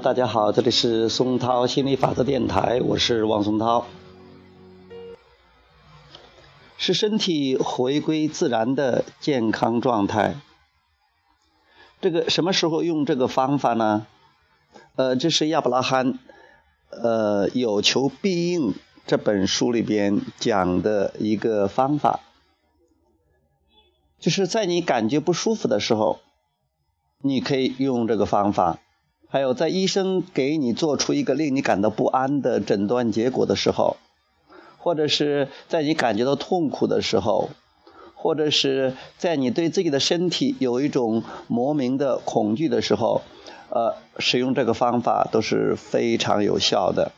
大家好，这里是松涛心理法则电台，我是王松涛。是身体回归自然的健康状态。这个什么时候用这个方法呢？呃，这是亚伯拉罕，呃，有求必应这本书里边讲的一个方法，就是在你感觉不舒服的时候，你可以用这个方法。还有，在医生给你做出一个令你感到不安的诊断结果的时候，或者是在你感觉到痛苦的时候，或者是在你对自己的身体有一种莫名的恐惧的时候，呃，使用这个方法都是非常有效的。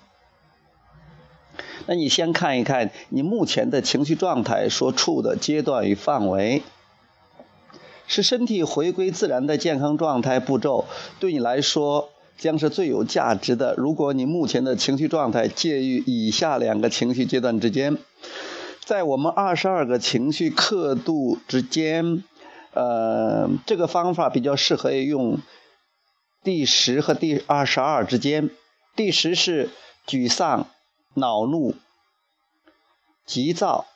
那你先看一看你目前的情绪状态所处的阶段与范围。是身体回归自然的健康状态步骤，对你来说将是最有价值的。如果你目前的情绪状态介于以下两个情绪阶段之间，在我们二十二个情绪刻度之间，呃，这个方法比较适合用第十和第二十二之间。第十是沮丧、恼怒、急躁。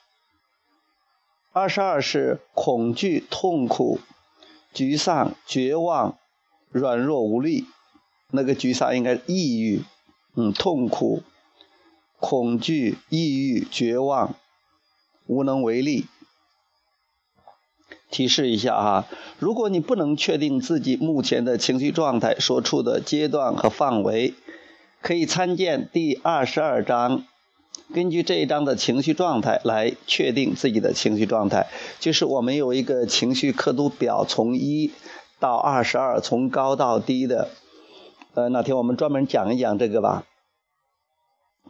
二十二是恐惧、痛苦、沮丧、绝望、软弱无力。那个沮丧应该抑郁，嗯，痛苦、恐惧、抑郁、绝望、无能为力。提示一下哈，如果你不能确定自己目前的情绪状态所处的阶段和范围，可以参见第二十二章。根据这一章的情绪状态来确定自己的情绪状态，就是我们有一个情绪刻度表，从一到二十二，从高到低的。呃，哪天我们专门讲一讲这个吧。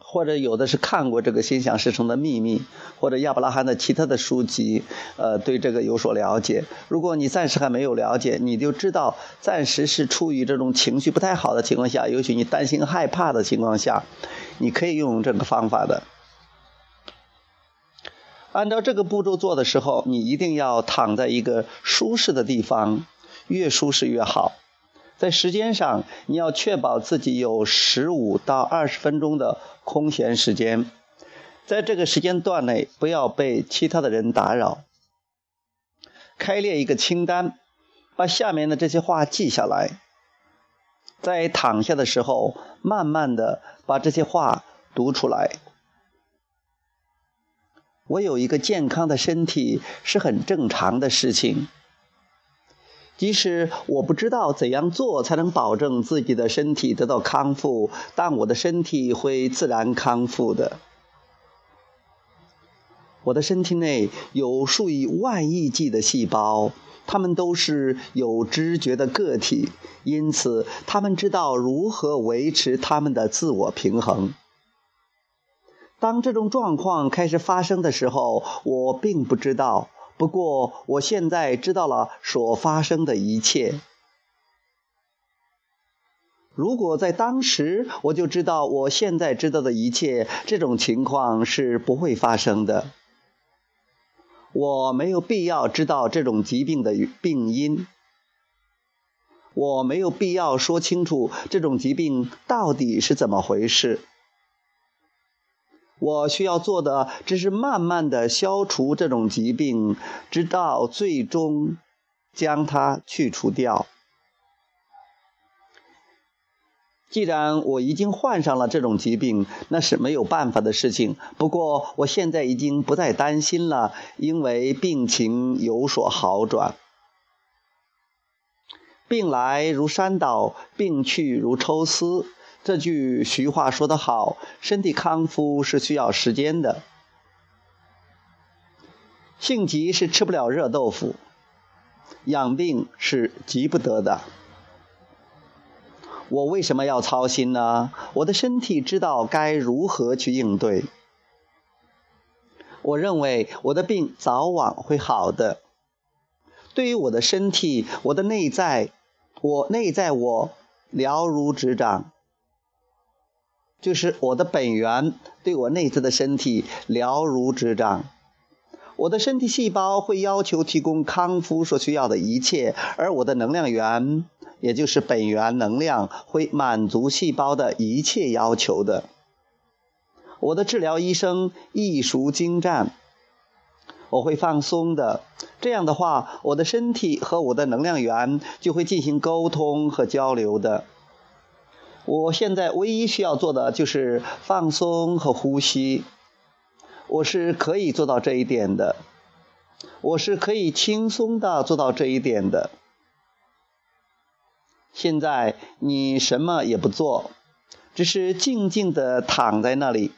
或者有的是看过这个心想事成的秘密，或者亚伯拉罕的其他的书籍，呃，对这个有所了解。如果你暂时还没有了解，你就知道暂时是处于这种情绪不太好的情况下，尤其你担心害怕的情况下。你可以用这个方法的，按照这个步骤做的时候，你一定要躺在一个舒适的地方，越舒适越好。在时间上，你要确保自己有十五到二十分钟的空闲时间，在这个时间段内不要被其他的人打扰。开列一个清单，把下面的这些话记下来。在躺下的时候，慢慢的把这些话读出来。我有一个健康的身体是很正常的事情。即使我不知道怎样做才能保证自己的身体得到康复，但我的身体会自然康复的。我的身体内有数以万亿计的细胞。他们都是有知觉的个体，因此他们知道如何维持他们的自我平衡。当这种状况开始发生的时候，我并不知道。不过，我现在知道了所发生的一切。如果在当时我就知道我现在知道的一切，这种情况是不会发生的。我没有必要知道这种疾病的病因，我没有必要说清楚这种疾病到底是怎么回事。我需要做的只是慢慢的消除这种疾病，直到最终将它去除掉。既然我已经患上了这种疾病，那是没有办法的事情。不过我现在已经不再担心了，因为病情有所好转。病来如山倒，病去如抽丝。这句徐话说得好，身体康复是需要时间的。性急是吃不了热豆腐，养病是急不得的。我为什么要操心呢？我的身体知道该如何去应对。我认为我的病早晚会好的。对于我的身体，我的内在，我内在我了如指掌，就是我的本源对我内在的身体了如指掌。我的身体细胞会要求提供康复所需要的一切，而我的能量源。也就是本源能量，会满足细胞的一切要求的。我的治疗医生艺熟精湛，我会放松的。这样的话，我的身体和我的能量源就会进行沟通和交流的。我现在唯一需要做的就是放松和呼吸。我是可以做到这一点的，我是可以轻松的做到这一点的。现在你什么也不做，只是静静地躺在那里，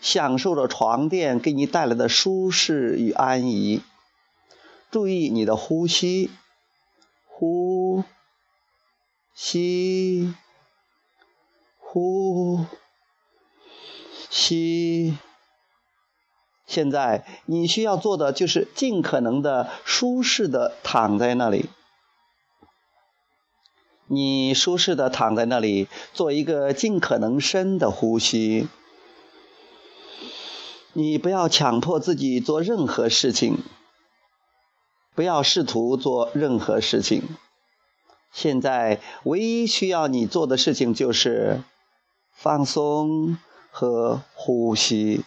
享受着床垫给你带来的舒适与安逸。注意你的呼吸，呼吸，呼吸。现在你需要做的就是尽可能的舒适的躺在那里。你舒适的躺在那里，做一个尽可能深的呼吸。你不要强迫自己做任何事情，不要试图做任何事情。现在唯一需要你做的事情就是放松和呼吸。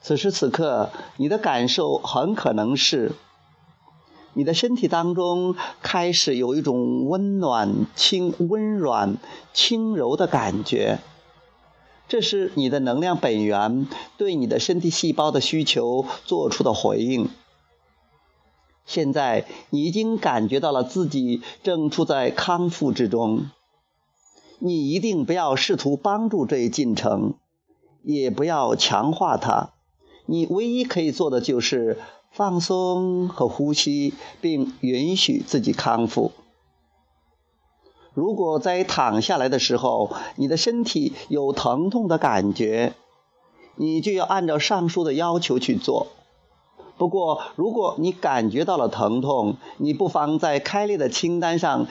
此时此刻，你的感受很可能是。你的身体当中开始有一种温暖、轻、温软、轻柔的感觉，这是你的能量本源对你的身体细胞的需求做出的回应。现在你已经感觉到了自己正处在康复之中，你一定不要试图帮助这一进程，也不要强化它，你唯一可以做的就是。放松和呼吸，并允许自己康复。如果在躺下来的时候，你的身体有疼痛的感觉，你就要按照上述的要求去做。不过，如果你感觉到了疼痛，你不妨在开列的清单上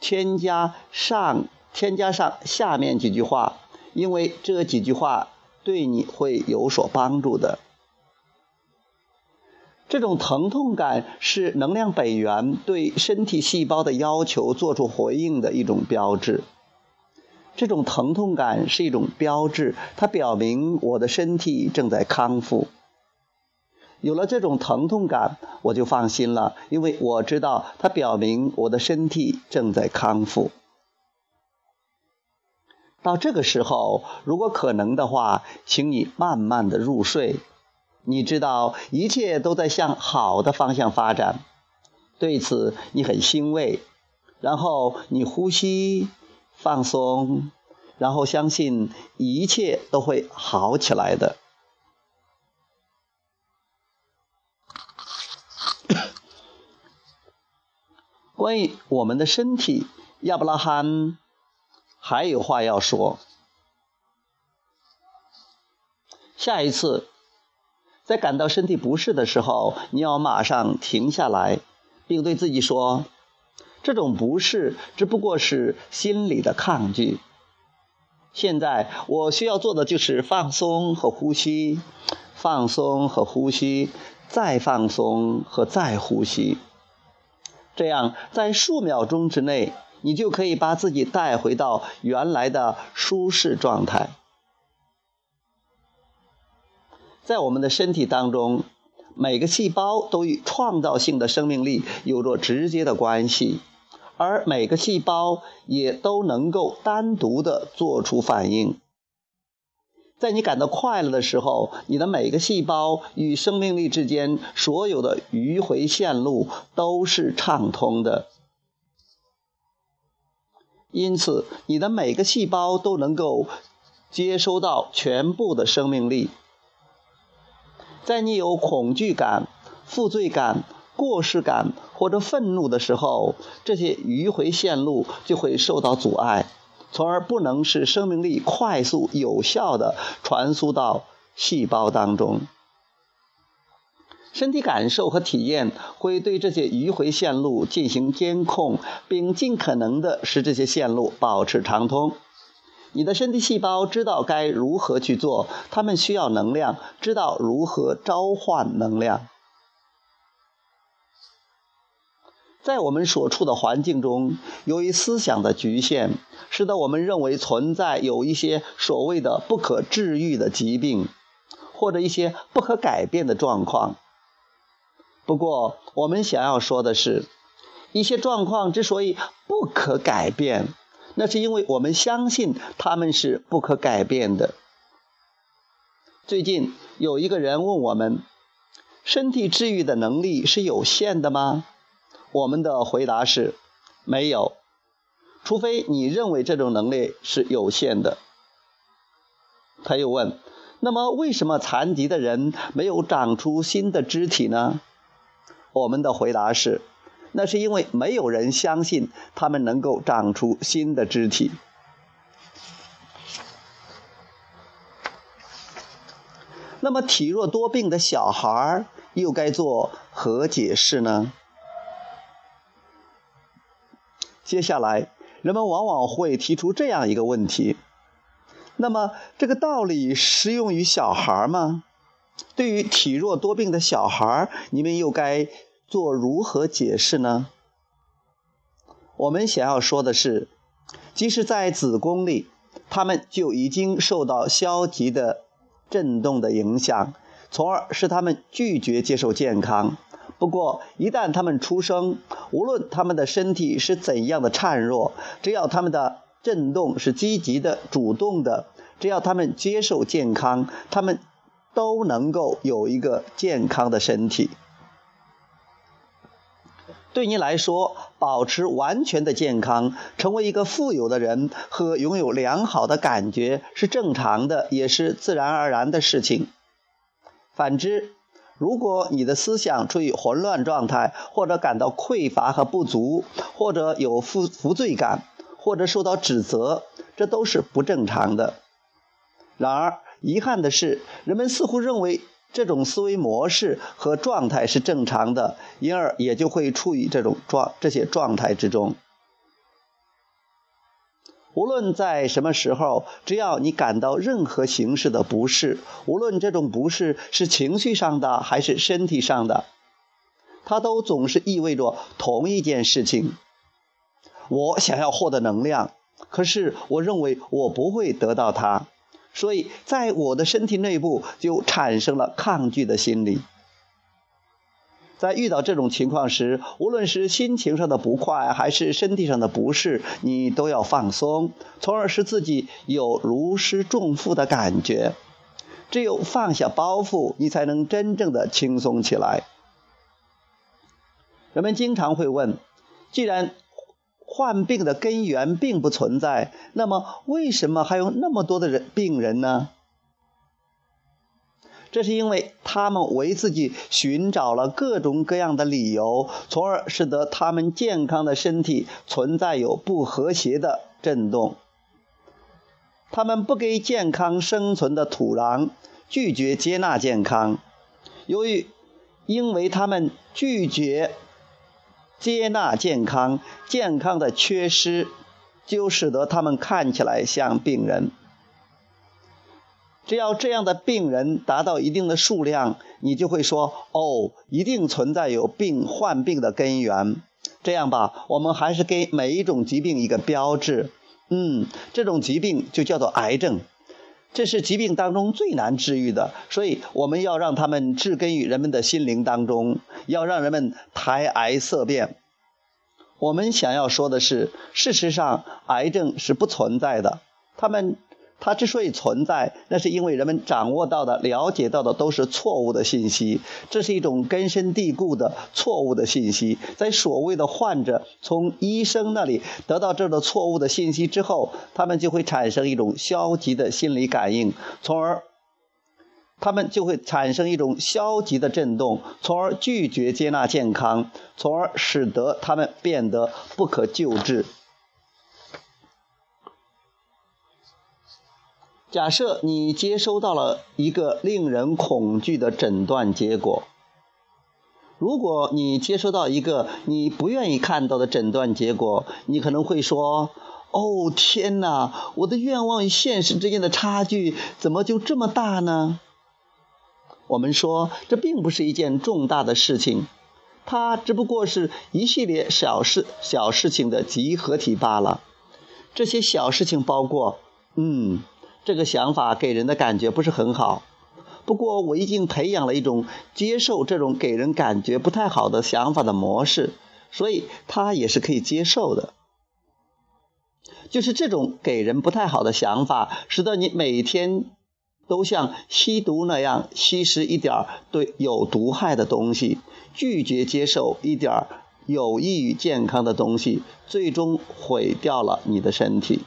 添加上添加上下面几句话，因为这几句话对你会有所帮助的。这种疼痛感是能量本源对身体细胞的要求做出回应的一种标志。这种疼痛感是一种标志，它表明我的身体正在康复。有了这种疼痛感，我就放心了，因为我知道它表明我的身体正在康复。到这个时候，如果可能的话，请你慢慢的入睡。你知道一切都在向好的方向发展，对此你很欣慰。然后你呼吸，放松，然后相信一切都会好起来的。关于我们的身体，亚伯拉罕还有话要说。下一次。在感到身体不适的时候，你要马上停下来，并对自己说：“这种不适只不过是心理的抗拒。现在我需要做的就是放松和呼吸，放松和呼吸，再放松和再呼吸。这样，在数秒钟之内，你就可以把自己带回到原来的舒适状态。”在我们的身体当中，每个细胞都与创造性的生命力有着直接的关系，而每个细胞也都能够单独的做出反应。在你感到快乐的时候，你的每个细胞与生命力之间所有的迂回线路都是畅通的，因此你的每个细胞都能够接收到全部的生命力。在你有恐惧感、负罪感、过失感或者愤怒的时候，这些迂回线路就会受到阻碍，从而不能使生命力快速有效地传输到细胞当中。身体感受和体验会对这些迂回线路进行监控，并尽可能地使这些线路保持畅通。你的身体细胞知道该如何去做，它们需要能量，知道如何召唤能量。在我们所处的环境中，由于思想的局限，使得我们认为存在有一些所谓的不可治愈的疾病，或者一些不可改变的状况。不过，我们想要说的是，一些状况之所以不可改变，那是因为我们相信他们是不可改变的。最近有一个人问我们：“身体治愈的能力是有限的吗？”我们的回答是：没有，除非你认为这种能力是有限的。他又问：“那么，为什么残疾的人没有长出新的肢体呢？”我们的回答是：那是因为没有人相信他们能够长出新的肢体。那么，体弱多病的小孩又该做何解释呢？接下来，人们往往会提出这样一个问题：那么，这个道理适用于小孩吗？对于体弱多病的小孩，你们又该做如何解释呢？我们想要说的是，即使在子宫里，他们就已经受到消极的震动的影响，从而使他们拒绝接受健康。不过，一旦他们出生，无论他们的身体是怎样的孱弱，只要他们的震动是积极的、主动的，只要他们接受健康，他们都能够有一个健康的身体。对你来说，保持完全的健康，成为一个富有的人和拥有良好的感觉是正常的，也是自然而然的事情。反之，如果你的思想处于混乱状态，或者感到匮乏和不足，或者有负负罪感，或者受到指责，这都是不正常的。然而，遗憾的是，人们似乎认为这种思维模式和状态是正常的，因而也就会处于这种状这些状态之中。无论在什么时候，只要你感到任何形式的不适，无论这种不适是情绪上的还是身体上的，它都总是意味着同一件事情：我想要获得能量，可是我认为我不会得到它，所以在我的身体内部就产生了抗拒的心理。在遇到这种情况时，无论是心情上的不快，还是身体上的不适，你都要放松，从而使自己有如释重负的感觉。只有放下包袱，你才能真正的轻松起来。人们经常会问：既然患病的根源并不存在，那么为什么还有那么多的人病人呢？这是因为他们为自己寻找了各种各样的理由，从而使得他们健康的身体存在有不和谐的震动。他们不给健康生存的土壤，拒绝接纳健康。由于，因为他们拒绝接纳健康，健康的缺失就使得他们看起来像病人。只要这样的病人达到一定的数量，你就会说：“哦，一定存在有病患病的根源。”这样吧，我们还是给每一种疾病一个标志。嗯，这种疾病就叫做癌症，这是疾病当中最难治愈的，所以我们要让他们治根于人们的心灵当中，要让人们抬癌色变。我们想要说的是，事实上，癌症是不存在的。他们。它之所以存在，那是因为人们掌握到的、了解到的都是错误的信息，这是一种根深蒂固的错误的信息。在所谓的患者从医生那里得到这个错误的信息之后，他们就会产生一种消极的心理感应，从而他们就会产生一种消极的震动，从而拒绝接纳健康，从而使得他们变得不可救治。假设你接收到了一个令人恐惧的诊断结果，如果你接收到一个你不愿意看到的诊断结果，你可能会说：“哦，天哪！我的愿望与现实之间的差距怎么就这么大呢？”我们说，这并不是一件重大的事情。它只不过是一系列小事小事情的集合体罢了。这些小事情包括，嗯，这个想法给人的感觉不是很好。不过我已经培养了一种接受这种给人感觉不太好的想法的模式，所以它也是可以接受的。就是这种给人不太好的想法，使得你每天都像吸毒那样吸食一点对有毒害的东西，拒绝接受一点有益于健康的东西，最终毁掉了你的身体。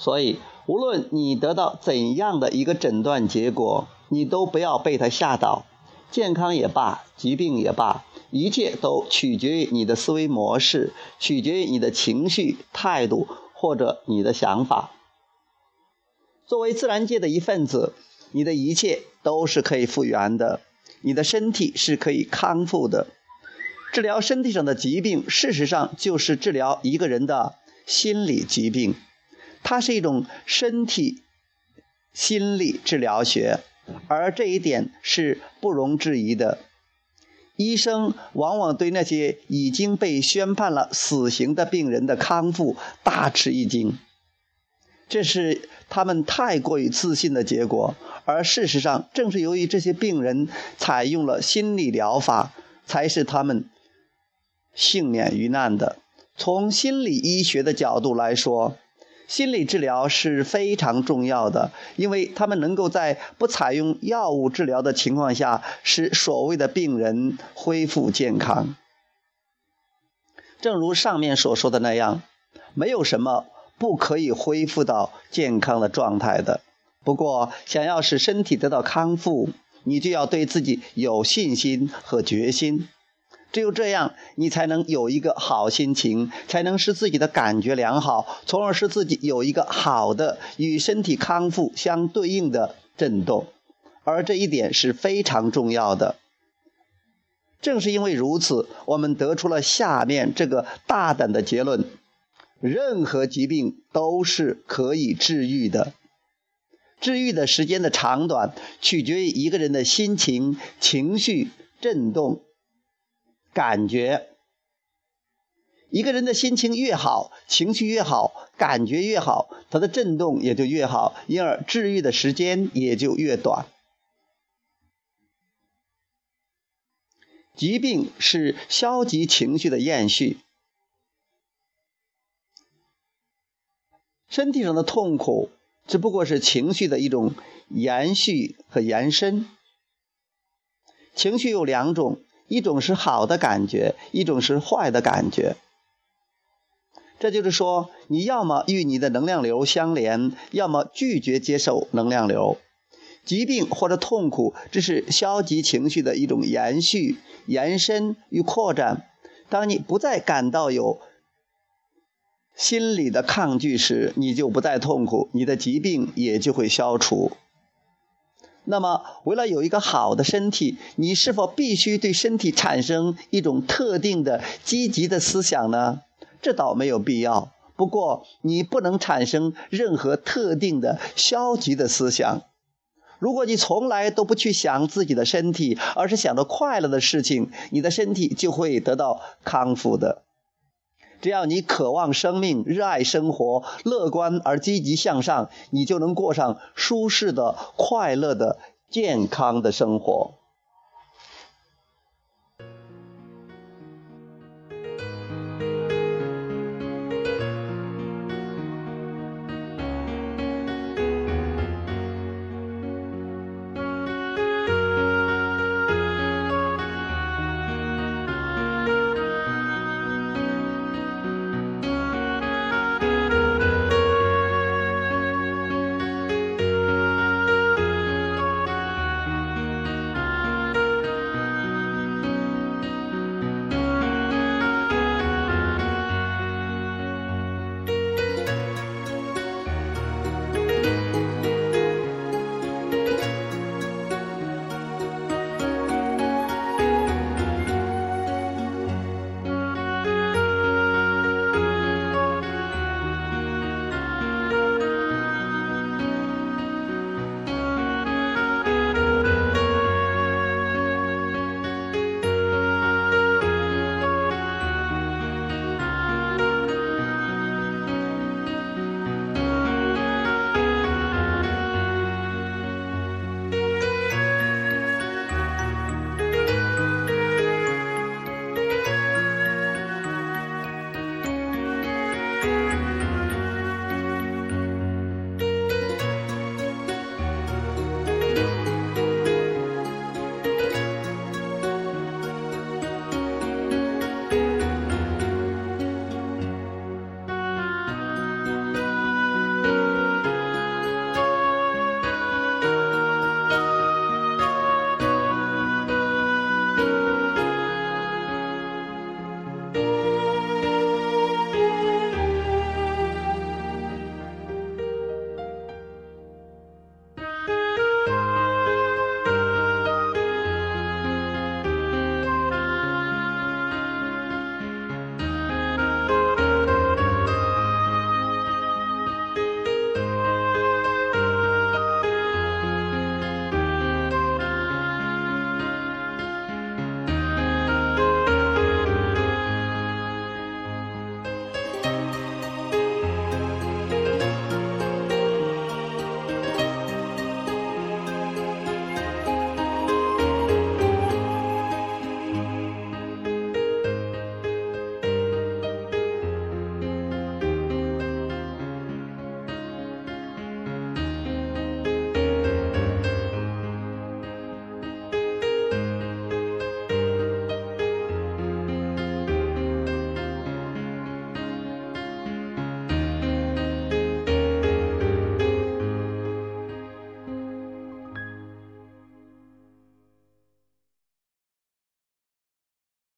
所以，无论你得到怎样的一个诊断结果，你都不要被他吓倒。健康也罢，疾病也罢。一切都取决于你的思维模式，取决于你的情绪、态度或者你的想法。作为自然界的一份子，你的一切都是可以复原的，你的身体是可以康复的。治疗身体上的疾病，事实上就是治疗一个人的心理疾病。它是一种身体心理治疗学，而这一点是不容置疑的。医生往往对那些已经被宣判了死刑的病人的康复大吃一惊，这是他们太过于自信的结果。而事实上，正是由于这些病人采用了心理疗法，才使他们幸免于难的。从心理医学的角度来说，心理治疗是非常重要的，因为他们能够在不采用药物治疗的情况下，使所谓的病人恢复健康。正如上面所说的那样，没有什么不可以恢复到健康的状态的。不过，想要使身体得到康复，你就要对自己有信心和决心。只有这样，你才能有一个好心情，才能使自己的感觉良好，从而使自己有一个好的与身体康复相对应的震动。而这一点是非常重要的。正是因为如此，我们得出了下面这个大胆的结论：任何疾病都是可以治愈的。治愈的时间的长短，取决于一个人的心情、情绪、震动。感觉，一个人的心情越好，情绪越好，感觉越好，他的震动也就越好，因而治愈的时间也就越短。疾病是消极情绪的延续，身体上的痛苦只不过是情绪的一种延续和延伸。情绪有两种。一种是好的感觉，一种是坏的感觉。这就是说，你要么与你的能量流相连，要么拒绝接受能量流。疾病或者痛苦，这是消极情绪的一种延续、延伸与扩展。当你不再感到有心理的抗拒时，你就不再痛苦，你的疾病也就会消除。那么，为了有一个好的身体，你是否必须对身体产生一种特定的积极的思想呢？这倒没有必要。不过，你不能产生任何特定的消极的思想。如果你从来都不去想自己的身体，而是想着快乐的事情，你的身体就会得到康复的。只要你渴望生命、热爱生活、乐观而积极向上，你就能过上舒适的、快乐的、健康的生活。